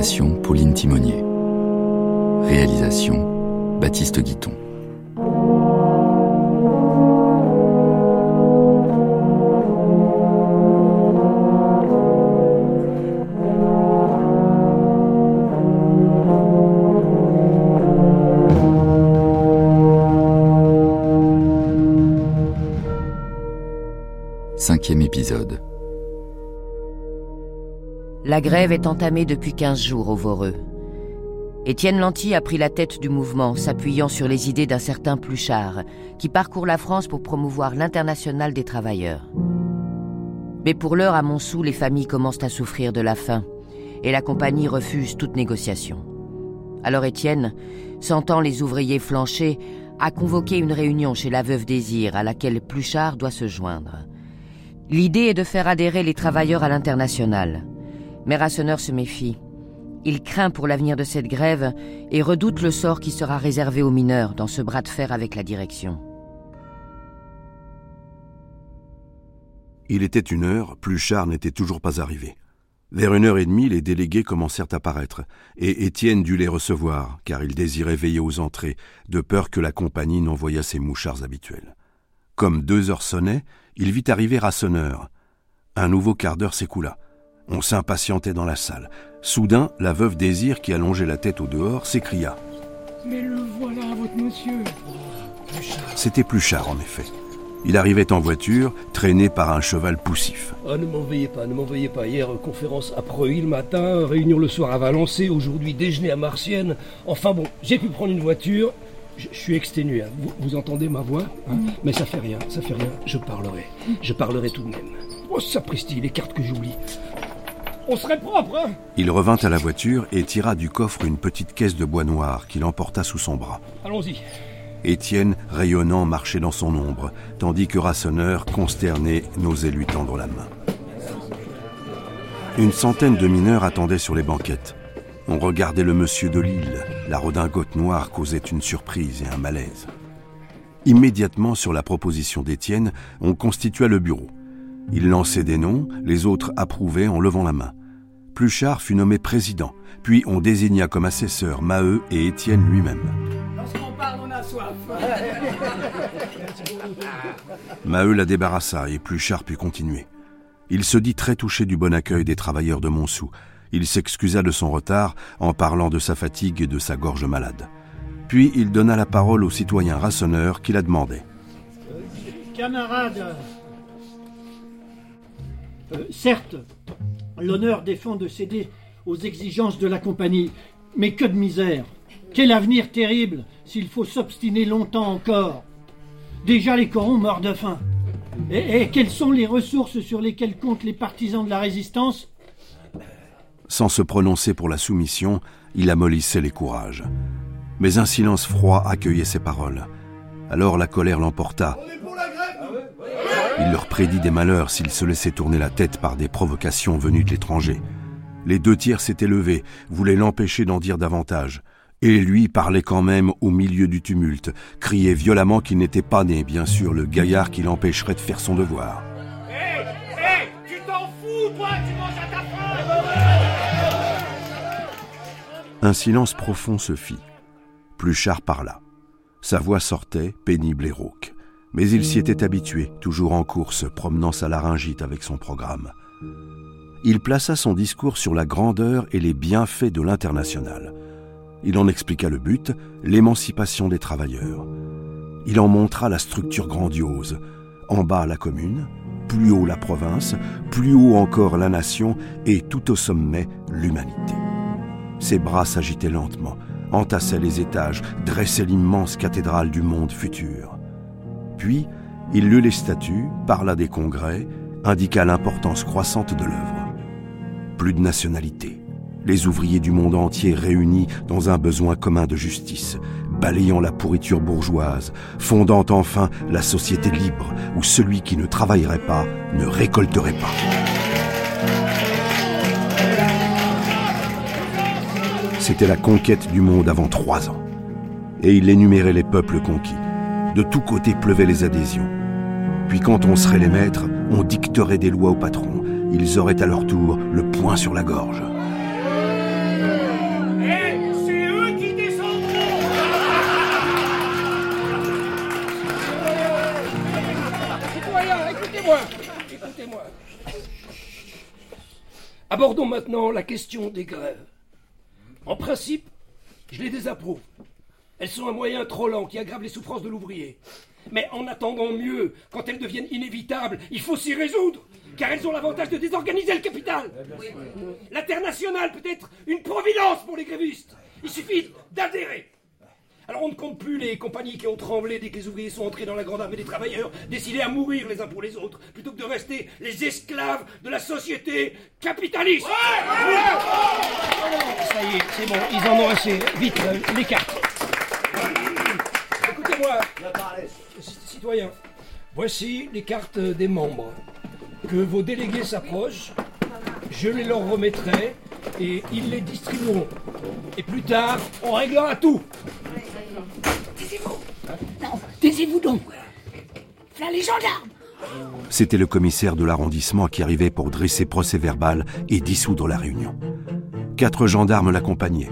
Pauline Timonier. Réalisation Baptiste Guiton. Cinquième épisode. La grève est entamée depuis 15 jours au Voreux. Étienne Lanty a pris la tête du mouvement, s'appuyant sur les idées d'un certain Pluchart, qui parcourt la France pour promouvoir l'international des travailleurs. Mais pour l'heure, à Montsou, les familles commencent à souffrir de la faim, et la compagnie refuse toute négociation. Alors Étienne, sentant les ouvriers flancher, a convoqué une réunion chez la veuve Désir, à laquelle Pluchart doit se joindre. L'idée est de faire adhérer les travailleurs à l'international. Mais Rasseneur se méfie. Il craint pour l'avenir de cette grève et redoute le sort qui sera réservé aux mineurs dans ce bras de fer avec la direction. Il était une heure, Pluchart n'était toujours pas arrivé. Vers une heure et demie, les délégués commencèrent à paraître, et Étienne dut les recevoir, car il désirait veiller aux entrées, de peur que la compagnie n'envoyât ses mouchards habituels. Comme deux heures sonnaient, il vit arriver Rasseneur. Un nouveau quart d'heure s'écoula. On s'impatientait dans la salle. Soudain, la veuve Désir, qui allongeait la tête au dehors, s'écria. Mais le voilà, votre monsieur. C'était Pluchart, en effet. Il arrivait en voiture, traîné par un cheval poussif. Oh, ne m'en veuillez pas, ne m'en veuillez pas. Hier, conférence à Preuilly le matin, réunion le soir à Valençay, aujourd'hui déjeuner à Marcienne. Enfin bon, j'ai pu prendre une voiture. Je, je suis exténué. hein. Vous, vous entendez ma voix hein Mais ça fait rien, ça fait rien. Je parlerai. Je parlerai tout de même. Oh, sapristi, les cartes que j'oublie. On serait propre, hein Il revint à la voiture et tira du coffre une petite caisse de bois noir qu'il emporta sous son bras. Allons-y. Étienne, rayonnant, marchait dans son ombre, tandis que Rasseneur, consterné, n'osait lui tendre la main. Une centaine de mineurs attendaient sur les banquettes. On regardait le monsieur de Lille. La redingote noire causait une surprise et un malaise. Immédiatement, sur la proposition d'Étienne, on constitua le bureau. Il lançait des noms, les autres approuvaient en levant la main. Pluchart fut nommé président, puis on désigna comme assesseurs Maheu et Étienne lui-même. Lorsqu'on parle, on a soif. Maheu la débarrassa et Pluchart put continuer. Il se dit très touché du bon accueil des travailleurs de Montsou. Il s'excusa de son retard en parlant de sa fatigue et de sa gorge malade. Puis il donna la parole au citoyen Rasseneur qui la demandait. Camarades, euh, certes, l'honneur défend de céder aux exigences de la compagnie, mais que de misère. Quel avenir terrible s'il faut s'obstiner longtemps encore. Déjà les corons meurent de faim. Et, et quelles sont les ressources sur lesquelles comptent les partisans de la résistance? Sans se prononcer pour la soumission, il amollissait les courages. Mais un silence froid accueillait ses paroles. Alors la colère l'emporta. Il leur prédit des malheurs s'ils se laissaient tourner la tête par des provocations venues de l'étranger. Les deux tiers s'étaient levés, voulaient l'empêcher d'en dire davantage. Et lui parlait quand même au milieu du tumulte, criait violemment qu'il n'était pas né, bien sûr, le gaillard qui l'empêcherait de faire son devoir. Hé Hé Tu t'en fous, toi Tu manges à ta Un silence profond se fit. Pluchart parla. Sa voix sortait, pénible et rauque. Mais il s'y était habitué, toujours en course, promenant sa laryngite avec son programme. Il plaça son discours sur la grandeur et les bienfaits de l'international. Il en expliqua le but, l'émancipation des travailleurs. Il en montra la structure grandiose. En bas la commune, plus haut la province, plus haut encore la nation et tout au sommet l'humanité. Ses bras s'agitaient lentement, entassaient les étages, dressaient l'immense cathédrale du monde futur. Puis, il lut les statuts, parla des congrès, indiqua l'importance croissante de l'œuvre. Plus de nationalité. Les ouvriers du monde entier réunis dans un besoin commun de justice, balayant la pourriture bourgeoise, fondant enfin la société libre où celui qui ne travaillerait pas ne récolterait pas. C'était la conquête du monde avant trois ans. Et il énumérait les peuples conquis. De tous côtés pleuvaient les adhésions. Puis quand on serait les maîtres, on dicterait des lois aux patrons, ils auraient à leur tour le poing sur la gorge. Écoutez-moi. Abordons maintenant la question des grèves. En principe, je les désapprouve. Elles sont un moyen trop lent qui aggrave les souffrances de l'ouvrier. Mais en attendant mieux, quand elles deviennent inévitables, il faut s'y résoudre, car elles ont l'avantage de désorganiser le capital. L'international peut être une providence pour les grévistes. Il suffit d'adhérer. Alors on ne compte plus les compagnies qui ont tremblé dès que les ouvriers sont entrés dans la grande armée des travailleurs, décidés à mourir les uns pour les autres, plutôt que de rester les esclaves de la société capitaliste. Ça y est, c'est bon, ils en ont assez. Vite, euh, les cartes. Citoyens, voici les cartes des membres. Que vos délégués s'approchent, je les leur remettrai et ils les distribueront. Et plus tard, on réglera tout. Taisez-vous donc Là, les gendarmes C'était le commissaire de l'arrondissement qui arrivait pour dresser procès verbal et dissoudre la réunion. Quatre gendarmes l'accompagnaient.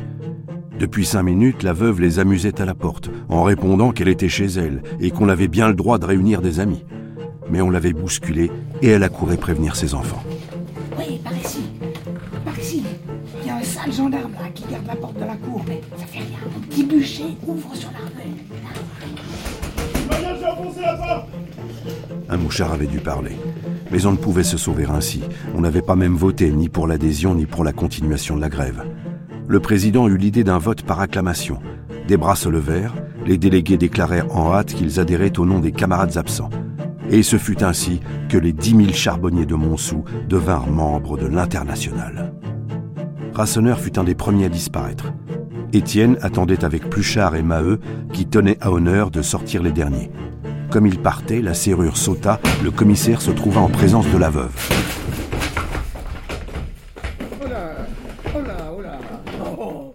Depuis cinq minutes, la veuve les amusait à la porte, en répondant qu'elle était chez elle et qu'on avait bien le droit de réunir des amis. Mais on l'avait bousculée et elle accourait prévenir ses enfants. Oui, par ici. Par ici. Il y a un sale gendarme là qui garde la porte de la cour, mais ça fait rien. Un petit bûcher ouvre sur la rue. Un mouchard avait dû parler. Mais on ne pouvait se sauver ainsi. On n'avait pas même voté ni pour l'adhésion ni pour la continuation de la grève. Le président eut l'idée d'un vote par acclamation. Des bras se levèrent, les délégués déclarèrent en hâte qu'ils adhéraient au nom des camarades absents. Et ce fut ainsi que les dix mille charbonniers de Montsou devinrent membres de l'Internationale. Rasseneur fut un des premiers à disparaître. Étienne attendait avec Pluchart et Maheu, qui tenaient à honneur de sortir les derniers. Comme il partait, la serrure sauta, le commissaire se trouva en présence de la veuve. Oh là, oh là, oh là. Oh,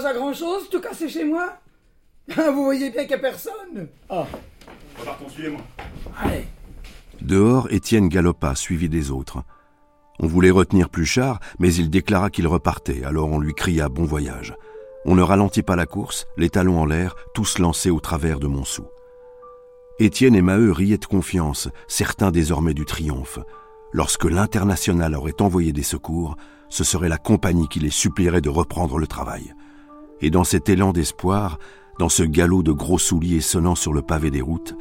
ça tout casser chez moi Ah, Vous voyez bien qu'il n'y a personne. Ah. Allez. Dehors, Étienne galopa, suivi des autres. On voulait retenir Pluchart, mais il déclara qu'il repartait, alors on lui cria bon voyage. On ne ralentit pas la course, les talons en l'air, tous lancés au travers de Montsou. Étienne et Maheu riaient de confiance, certains désormais du triomphe. Lorsque l'International aurait envoyé des secours, ce serait la compagnie qui les supplierait de reprendre le travail. Et dans cet élan d'espoir, dans ce galop de gros souliers sonnant sur le pavé des routes,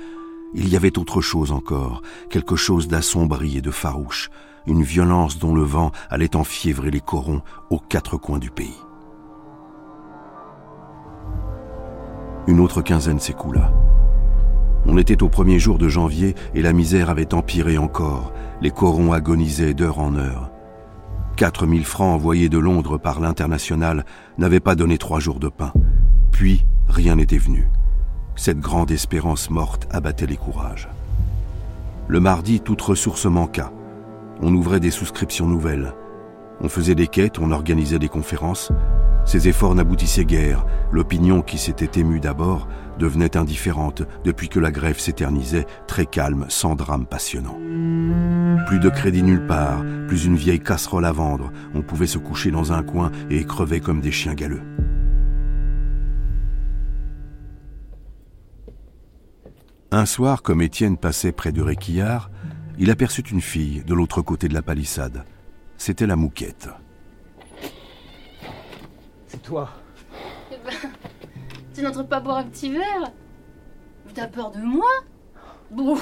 il y avait autre chose encore, quelque chose d'assombri et de farouche, une violence dont le vent allait enfiévrer les corons aux quatre coins du pays. Une autre quinzaine s'écoula. On était au premier jour de janvier et la misère avait empiré encore. Les corons agonisaient d'heure en heure. 4000 francs envoyés de Londres par l'international n'avaient pas donné trois jours de pain. Puis, rien n'était venu. Cette grande espérance morte abattait les courages. Le mardi, toute ressource manqua. On ouvrait des souscriptions nouvelles. On faisait des quêtes, on organisait des conférences. Ces efforts n'aboutissaient guère. L'opinion qui s'était émue d'abord devenait indifférente depuis que la grève s'éternisait, très calme, sans drame passionnant. Plus de crédit nulle part, plus une vieille casserole à vendre. On pouvait se coucher dans un coin et crever comme des chiens galeux. Un soir, comme Étienne passait près de Réquillard, il aperçut une fille de l'autre côté de la palissade. C'était la mouquette. C'est toi. Tu n'entres pas boire un petit verre? T'as peur de moi? Bon,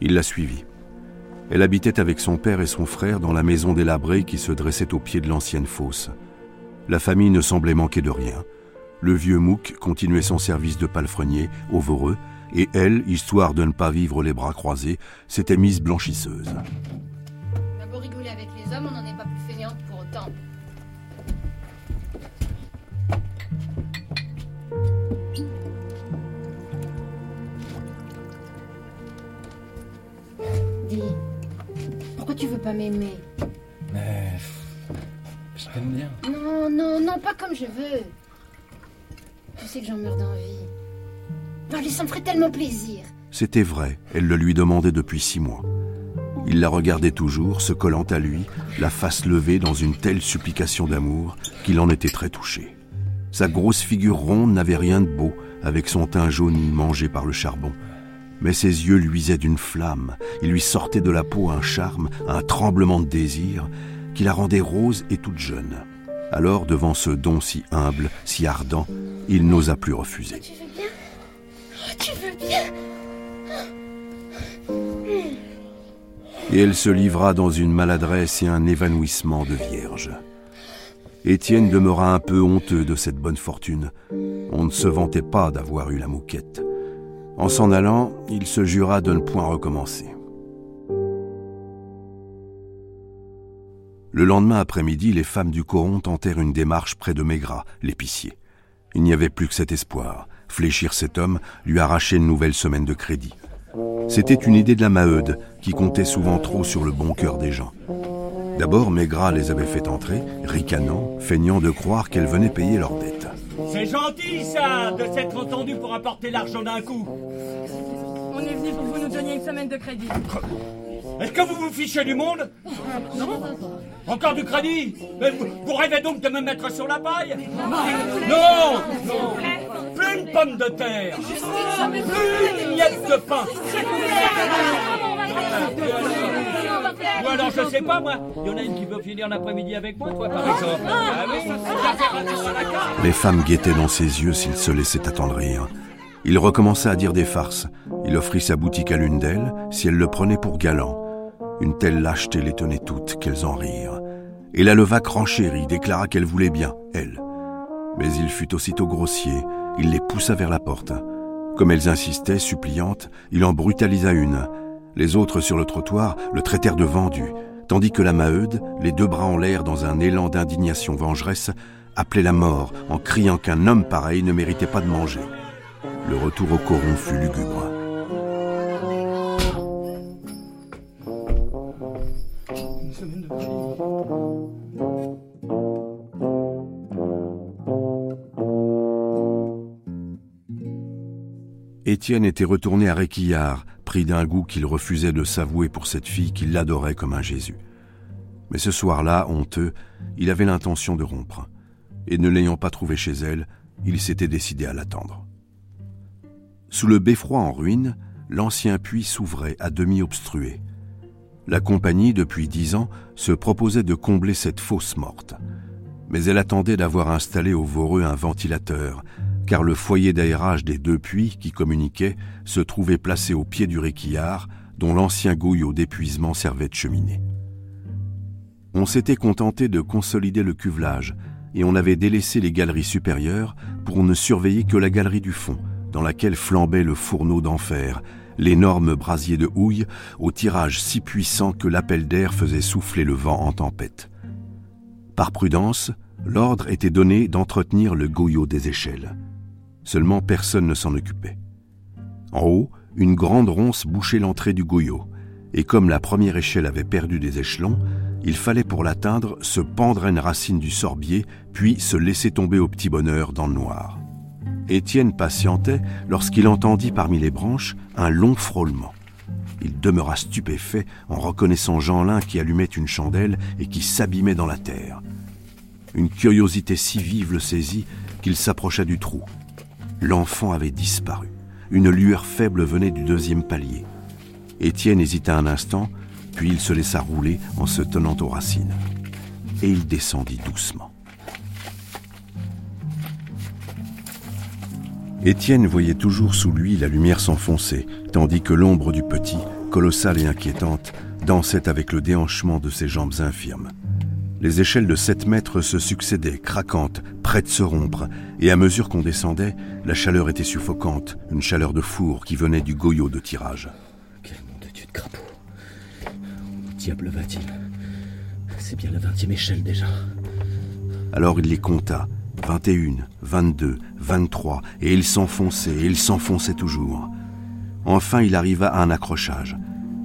Il la suivit. Elle habitait avec son père et son frère dans la maison délabrée qui se dressait au pied de l'ancienne fosse. La famille ne semblait manquer de rien. Le vieux Mouque continuait son service de palefrenier au Voreux, et elle, histoire de ne pas vivre les bras croisés, s'était mise blanchisseuse. on a beau rigoler avec les hommes, on n'en est pas plus fainéante pour autant. Pas m'aimer Mais. Je t'aime bien. Non, non, non, pas comme je veux. Tu sais que j'en meurs d'envie. Allez, ça me ferait tellement plaisir. C'était vrai, elle le lui demandait depuis six mois. Il Il la regardait toujours, se collant à lui, la face levée dans une telle supplication d'amour qu'il en était très touché. Sa grosse figure ronde n'avait rien de beau, avec son teint jauni mangé par le charbon. Mais ses yeux luisaient d'une flamme, il lui sortait de la peau un charme, un tremblement de désir, qui la rendait rose et toute jeune. Alors, devant ce don si humble, si ardent, il n'osa plus refuser. Tu veux bien? Oh, Tu veux bien? Et elle se livra dans une maladresse et un évanouissement de vierge. Étienne demeura un peu honteux de cette bonne fortune. On ne se vantait pas d'avoir eu la mouquette. En s'en allant, il se jura de ne point recommencer. Le lendemain après-midi, les femmes du coron tentèrent une démarche près de Maigrat, l'épicier. Il n'y avait plus que cet espoir, fléchir cet homme, lui arracher une nouvelle semaine de crédit. C'était une idée de la Maheude, qui comptait souvent trop sur le bon cœur des gens. D'abord, Maigrat les avait fait entrer, ricanant, feignant de croire qu'elle venait payer leurs dettes. C'est gentil, ça, de s'être entendu pour apporter l'argent d'un coup. On est venu pour que vous nous donniez une semaine de crédit. Est-ce que vous vous fichez du monde Non. Encore du crédit Mais vous, vous rêvez donc de me mettre sur la paille Non. Non Plus une pomme de terre. Plus une miette de pain Ou alors, je sais pas, moi, il y en a une qui veut finir l'après-midi avec moi, toi, par exemple. Ah oui, Les femmes guettaient dans ses yeux s'il se laissait attendrir. Il recommença à dire des farces. Il offrit sa boutique à l'une d'elles si elle le prenait pour galant. Une telle lâcheté les tenait toutes, qu'elles en rirent. Et la leva chérie déclara qu'elle voulait bien, elle. Mais il fut aussitôt grossier, il les poussa vers la porte. Comme elles insistaient, suppliantes, il en brutalisa une. Les autres sur le trottoir le traitèrent de vendu, tandis que la Maheude, les deux bras en l'air dans un élan d'indignation vengeresse, appelait la mort en criant qu'un homme pareil ne méritait pas de manger. Le retour au coron fut lugubre. Étienne était retourné à Réquillart, pris d'un goût qu'il refusait de s'avouer pour cette fille qu'il l'adorait comme un Jésus. Mais ce soir-là, honteux, il avait l'intention de rompre. Et ne l'ayant pas trouvée chez elle, il s'était décidé à l'attendre. Sous le beffroi en ruine, l'ancien puits s'ouvrait à demi obstrué. La compagnie, depuis dix ans, se proposait de combler cette fosse morte. Mais elle attendait d'avoir installé au Voreux un ventilateur, car le foyer d'aérage des deux puits qui communiquaient se trouvait placé au pied du réquillard, dont l'ancien gouillot d'épuisement servait de cheminée. On s'était contenté de consolider le cuvelage, et on avait délaissé les galeries supérieures pour ne surveiller que la galerie du fond, dans laquelle flambait le fourneau d'enfer, l'énorme brasier de houille au tirage si puissant que l'appel d'air faisait souffler le vent en tempête. Par prudence, l'ordre était donné d'entretenir le goyot des échelles. Seulement personne ne s'en occupait. En haut, une grande ronce bouchait l'entrée du goyot, et comme la première échelle avait perdu des échelons, il fallait pour l'atteindre se pendre à une racine du sorbier, puis se laisser tomber au petit bonheur dans le noir. Étienne patientait lorsqu'il entendit parmi les branches un long frôlement. Il demeura stupéfait en reconnaissant Jeanlin qui allumait une chandelle et qui s'abîmait dans la terre. Une curiosité si vive le saisit qu'il s'approcha du trou. L'enfant avait disparu. Une lueur faible venait du deuxième palier. Étienne hésita un instant, puis il se laissa rouler en se tenant aux racines. Et il descendit doucement. Étienne voyait toujours sous lui la lumière s'enfoncer, tandis que l'ombre du petit, colossale et inquiétante, dansait avec le déhanchement de ses jambes infirmes. Les échelles de sept mètres se succédaient, craquantes, prêtes de se rompre, et à mesure qu'on descendait, la chaleur était suffocante, une chaleur de four qui venait du goyot de tirage. Quel nom de Dieu de crapaud Où diable va-t-il? C'est bien la vingtième échelle déjà. Alors il les compta, 21, 22, 23, et il s'enfonçait, et il s'enfonçait toujours. Enfin il arriva à un accrochage,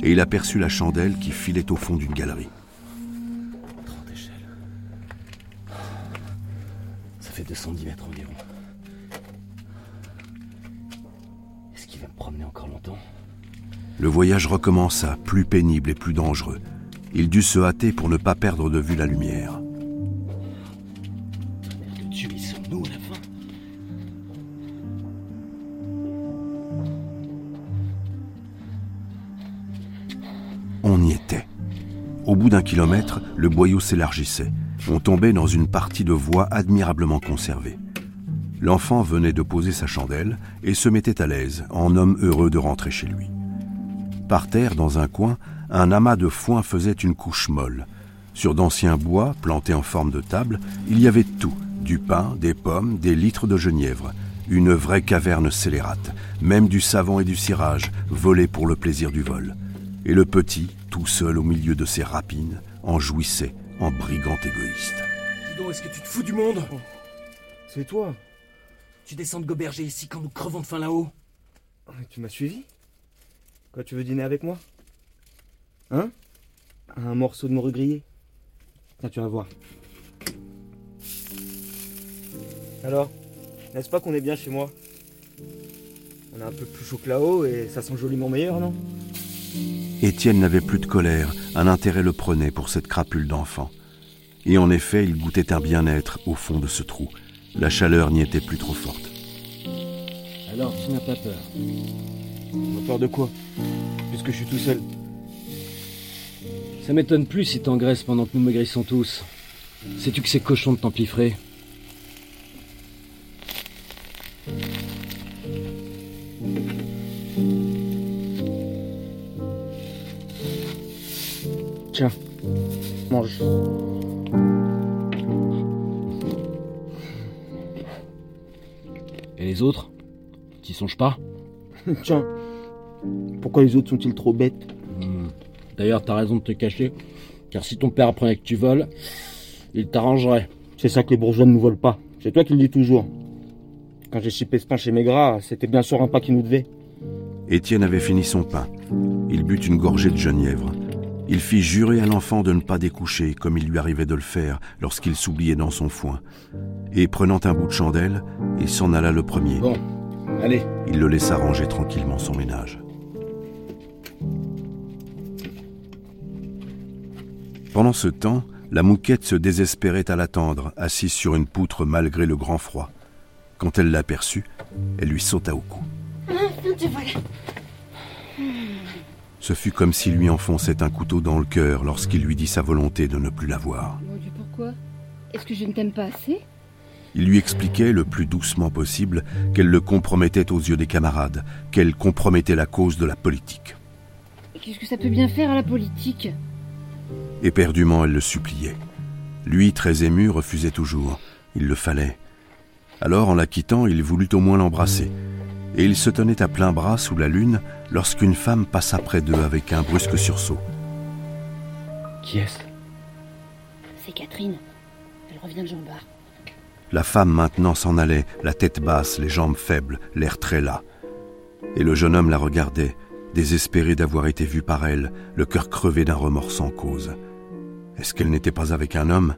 et il aperçut la chandelle qui filait au fond d'une galerie. Fait 210 mètres environ. Est-ce qu'il va me promener encore longtemps? Le voyage recommença, plus pénible et plus dangereux. Il dut se hâter pour ne pas perdre de vue la lumière. On y était. Au bout d'un kilomètre, le boyau s'élargissait. On tombait dans une partie de voie admirablement conservée. L'enfant venait de poser sa chandelle et se mettait à l'aise, en homme heureux de rentrer chez lui. Par terre, dans un coin, un amas de foin faisait une couche molle. Sur d'anciens bois, plantés en forme de table, il y avait tout, du pain, des pommes, des litres de genièvre, une vraie caverne scélérate, même du savon et du cirage, volés pour le plaisir du vol. Et le petit, tout seul au milieu de ses rapines, en jouissait en brigand égoïste. Dis donc, est-ce que tu te fous du monde C'est toi. Tu descends de goberger ici quand nous crevons de faim là-haut. Tu m'as suivi. Quoi, tu veux dîner avec moi? Hein? Un morceau de morue grillé Tiens, tu vas voir. Alors N'est-ce pas qu'on est bien chez moi? On est un peu plus chaud que là-haut et ça sent joliment meilleur, non? Étienne n'avait plus de colère, un intérêt le prenait pour cette crapule d'enfant. Et en effet, il goûtait un bien-être au fond de ce trou. La chaleur n'y était plus trop forte. Alors, tu n'as pas peur Pas peur de quoi? Puisque je suis tout seul. Ça m'étonne plus si t'engraisses pendant que nous maigrissons tous. Sais-tu que c'est cochon de t'empiffrer mange. Et les autres T'y songes pas Tiens, pourquoi les autres sont-ils trop bêtes Hmm. D'ailleurs, t'as raison de te cacher, car si ton père apprenait que tu voles, il t'arrangerait. C'est ça que les bourgeois ne nous volent pas. C'est toi qui le dis toujours. Quand j'ai chipé ce pain chez Maigrat, c'était bien sûr un pas qui nous devait. Étienne avait fini son pain. Il but une gorgée de genièvre. Il fit jurer à l'enfant de ne pas découcher, comme il lui arrivait de le faire lorsqu'il s'oubliait dans son foin. Et prenant un bout de chandelle, il s'en alla le premier. Bon, allez. Il le laissa ranger tranquillement son ménage. Pendant ce temps, la mouquette se désespérait à l'attendre, assise sur une poutre malgré le grand froid. Quand elle l'aperçut, elle lui sauta au cou. Te voilà. Ce fut comme s'il lui enfonçait un couteau dans le cœur lorsqu'il lui dit sa volonté de ne plus la voir. Mon Dieu, pourquoi? Est-ce que je ne t'aime pas assez? Il lui expliquait le plus doucement possible qu'elle le compromettait aux yeux des camarades, qu'elle compromettait la cause de la politique. Qu'est-ce que ça peut bien faire à la politique? Éperdument, elle le suppliait. Lui, très ému, refusait toujours. Il le fallait. Alors, en la quittant, il voulut au moins l'embrasser. Et il se tenait à plein bras sous la lune lorsqu'une femme passa près d'eux avec un brusque sursaut. Qui est-ce? C'est Catherine. Elle revient de Jean Bar. La femme maintenant s'en allait, la tête basse, les jambes faibles, l'air très las. Et le jeune homme la regardait, désespéré d'avoir été vu par elle, le cœur crevé d'un remords sans cause. Est-ce qu'elle n'était pas avec un homme?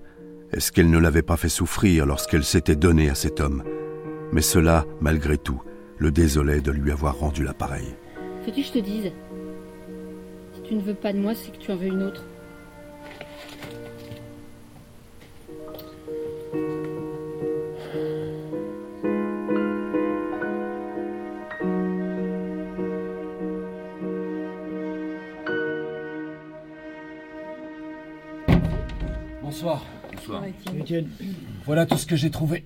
Est-ce qu'elle ne l'avait pas fait souffrir lorsqu'elle s'était donnée à cet homme? Mais cela, malgré tout, le désolait de lui avoir rendu l'appareil. Veux-tu que je te dise? Si tu ne veux pas de moi, c'est que tu en veux une autre. Bonsoir. Bonsoir. Étienne, Voilà tout ce que j'ai trouvé.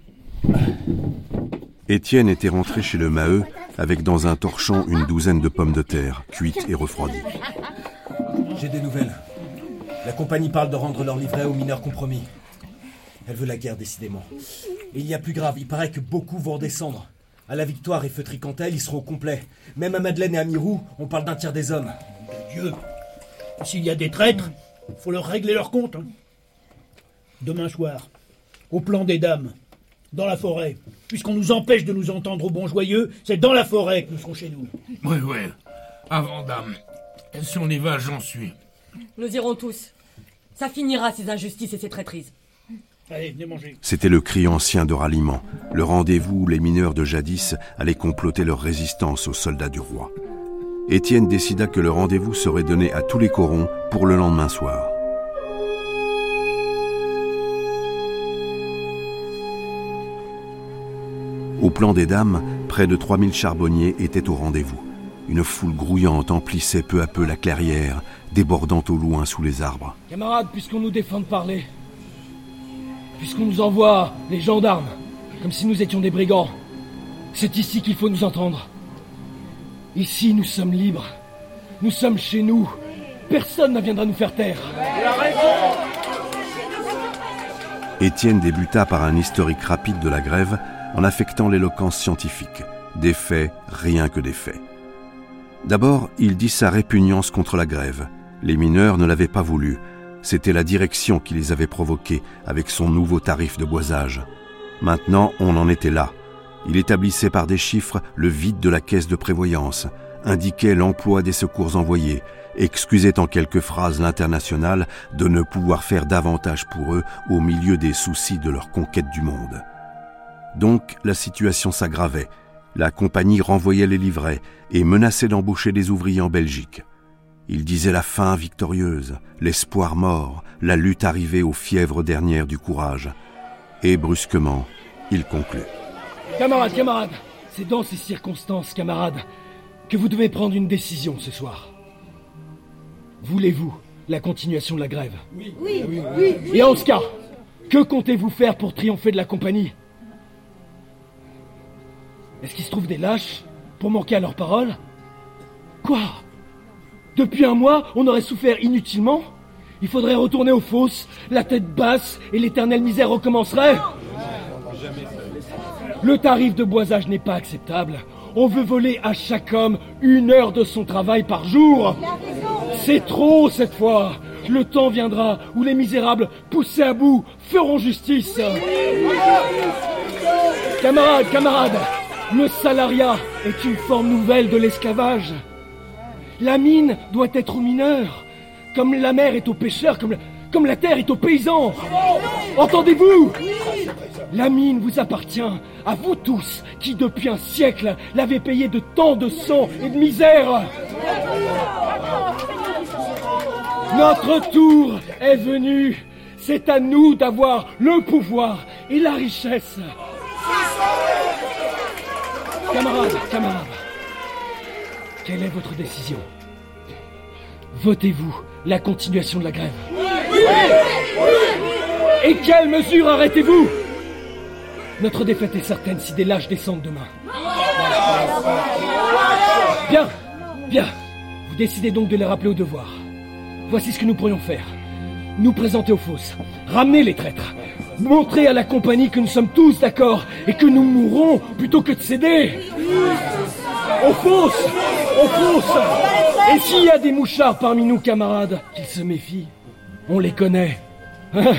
Étienne était rentré chez le Maheu avec dans un torchon une douzaine de pommes de terre, cuites et refroidies. J'ai des nouvelles. La compagnie parle de rendre leur livret aux mineurs compromis. Elle veut la guerre, décidément. Et il y a plus grave, il paraît que beaucoup vont descendre. À la Victoire et Feutry-Cantel, ils seront au complet. Même à Madeleine et à Mirou, on parle d'un tiers des hommes. Dieu, s'il y a des traîtres, faut leur régler leur compte. hein. Demain soir, au plan des dames, dans la forêt. Puisqu'on nous empêche de nous entendre au bon joyeux, c'est dans la forêt que nous serons chez nous. Oui, oui. Avant, dame. Et si on y va, j'en suis. Nous irons tous. Ça finira ces injustices et ces traîtrises. Allez, venez manger. C'était le cri ancien de ralliement, le rendez-vous où les mineurs de jadis allaient comploter leur résistance aux soldats du roi. Étienne décida que le rendez-vous serait donné à tous les corons pour le lendemain soir. Plan des dames, près de 3000 charbonniers étaient au rendez-vous. Une foule grouillante emplissait peu à peu la clairière, débordant au loin sous les arbres. Camarades, puisqu'on nous défend de parler, puisqu'on nous envoie les gendarmes, comme si nous étions des brigands, c'est ici qu'il faut nous entendre. Ici, nous sommes libres. Nous sommes chez nous. Personne ne viendra nous faire taire. Étienne débuta par un historique rapide de la grève en affectant l'éloquence scientifique. Des faits, rien que des faits. D'abord, il dit sa répugnance contre la grève. Les mineurs ne l'avaient pas voulu. C'était la direction qui les avait provoqués avec son nouveau tarif de boisage. Maintenant, on en était là. Il établissait par des chiffres le vide de la caisse de prévoyance, indiquait l'emploi des secours envoyés, excusait en quelques phrases l'international de ne pouvoir faire davantage pour eux au milieu des soucis de leur conquête du monde. Donc la situation s'aggravait. La compagnie renvoyait les livrets et menaçait d'embaucher des ouvriers en Belgique. Il disait la fin victorieuse, l'espoir mort, la lutte arrivée aux fièvres dernières du courage. Et brusquement, il conclut. Camarades, camarades, c'est dans ces circonstances, camarades, que vous devez prendre une décision ce soir. Voulez-vous la continuation de la grève? Oui, oui, oui. oui, Et en ce cas, que comptez-vous faire pour triompher de la compagnie? Est-ce qu'il se trouve des lâches pour manquer à leurs paroles Quoi Depuis un mois, on aurait souffert inutilement Il faudrait retourner aux fosses, la tête basse, et l'éternelle misère recommencerait Le tarif de boisage n'est pas acceptable. On veut voler à chaque homme une heure de son travail par jour. C'est trop cette fois. Le temps viendra où les misérables, poussés à bout, feront justice. Camarades, camarades, le salariat est une forme nouvelle de l'esclavage. La mine doit être aux mineurs, comme la mer est aux pêcheurs, comme, comme la terre est aux paysans. Entendez-vous? La mine vous appartient, à vous tous, qui depuis un siècle l'avez payé de tant de sang et de misère. Notre tour est venu. C'est à nous d'avoir le pouvoir et la richesse. Camarades, camarades, quelle est votre décision? Votez-vous la continuation de la grève? Et quelles mesures arrêtez-vous? Notre défaite est certaine si des lâches descendent demain. Bien, bien. Vous décidez donc de les rappeler au devoir. Voici ce que nous pourrions faire. Nous présenter aux fosses, ramener les traîtres, montrer à la compagnie que nous sommes tous d'accord et que nous mourrons plutôt que de céder. Aux fosses Aux fosses Et s'il y a des mouchards parmi nous, camarades, qu'ils se méfient. On les connaît. Hein?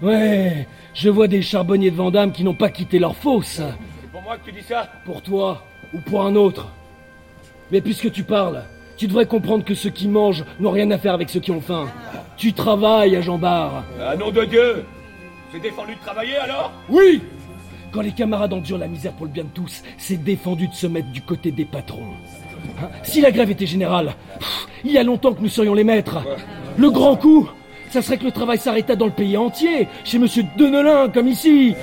Ouais, je vois des charbonniers de Vandame qui n'ont pas quitté leur fosse. C'est pour moi que tu dis ça Pour toi ou pour un autre. Mais puisque tu parles, tu devrais comprendre que ceux qui mangent n'ont rien à faire avec ceux qui ont faim. Tu travailles à Jean Bar. Ah nom de Dieu C'est défendu de travailler alors? Oui Quand les camarades endurent la misère pour le bien de tous, c'est défendu de se mettre du côté des patrons. Hein? Si la grève était générale, pff, il y a longtemps que nous serions les maîtres. Le grand coup, ça serait que le travail s'arrêta dans le pays entier, chez monsieur Denelin, comme ici.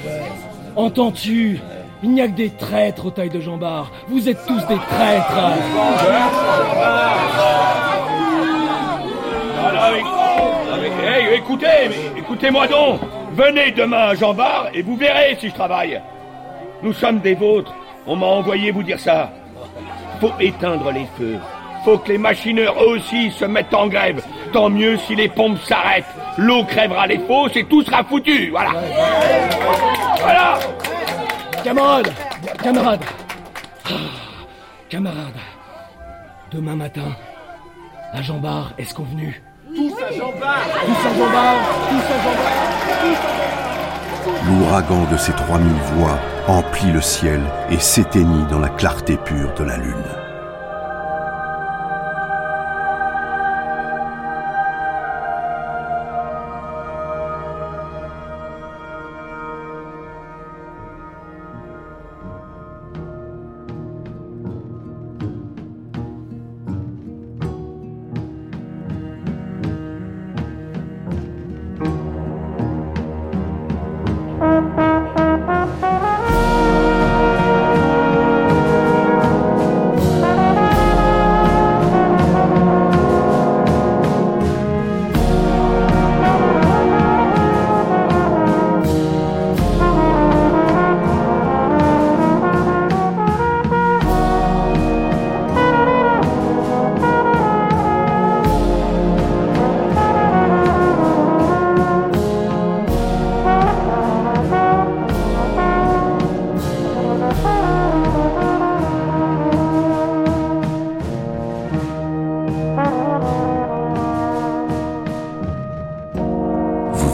Entends-tu? Il n'y a que des traîtres aux tailles de Jean Bar. Vous êtes tous des traîtres. Écoutez, écoutez-moi donc. Venez demain à Jean Bar et vous verrez si je travaille. Nous sommes des vôtres. On m'a envoyé vous dire ça. Faut éteindre les feux. Faut que les machineurs aussi se mettent en grève. Tant mieux si les pompes s'arrêtent. L'eau crèvera les fosses et tout sera foutu. Voilà. Voilà. Camarades Camarades ah, Camarades Demain matin, à Jean Bar, est-ce convenu? Tous à Tous à Tous à L'ouragan de ces 3000 voix emplit le ciel et s'éteignit dans la clarté pure de la lune.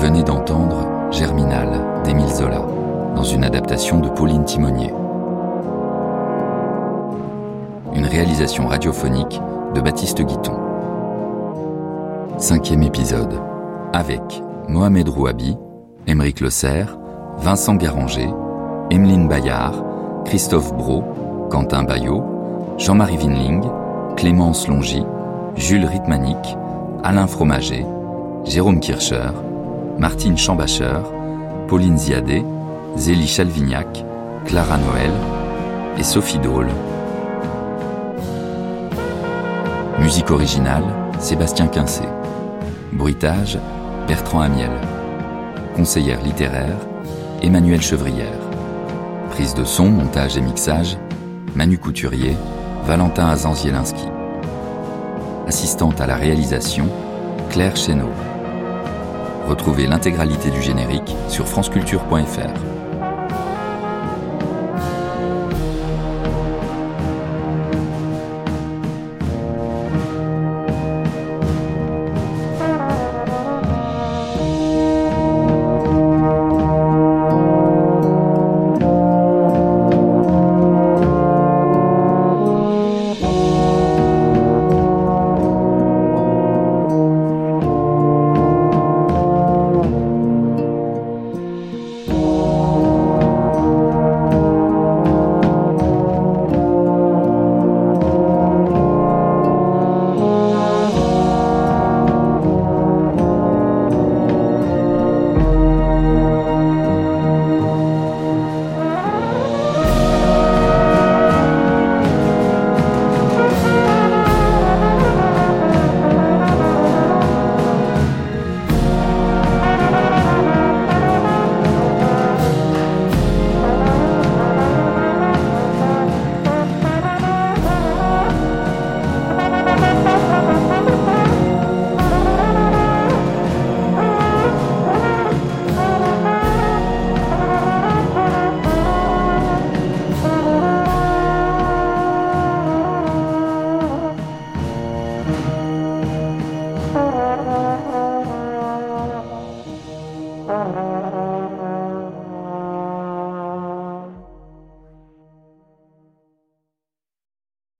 Venez d'entendre Germinal d'Émile Zola, dans une adaptation de Pauline Timonier. Une réalisation radiophonique de Baptiste Guiton. Cinquième épisode, avec Mohamed Rouabi, Émeric Le Serre, Vincent Garanger, Emeline Bayard, Christophe Bro, Quentin Bayot, Jean-Marie Vinling, Clémence Longy, Jules Ritmanik, Alain Fromager, Jérôme Kircher, Martine Chambacher, Pauline Ziadé, Zélie Chalvignac, Clara Noël et Sophie Dole. Musique originale, Sébastien Quincé. Bruitage, Bertrand Amiel. Conseillère littéraire, Emmanuel Chevrière. Prise de son, montage et mixage, Manu Couturier, Valentin Azanzielinski. Assistante à la réalisation, Claire Chéneau. Retrouvez l'intégralité du générique sur franceculture.fr.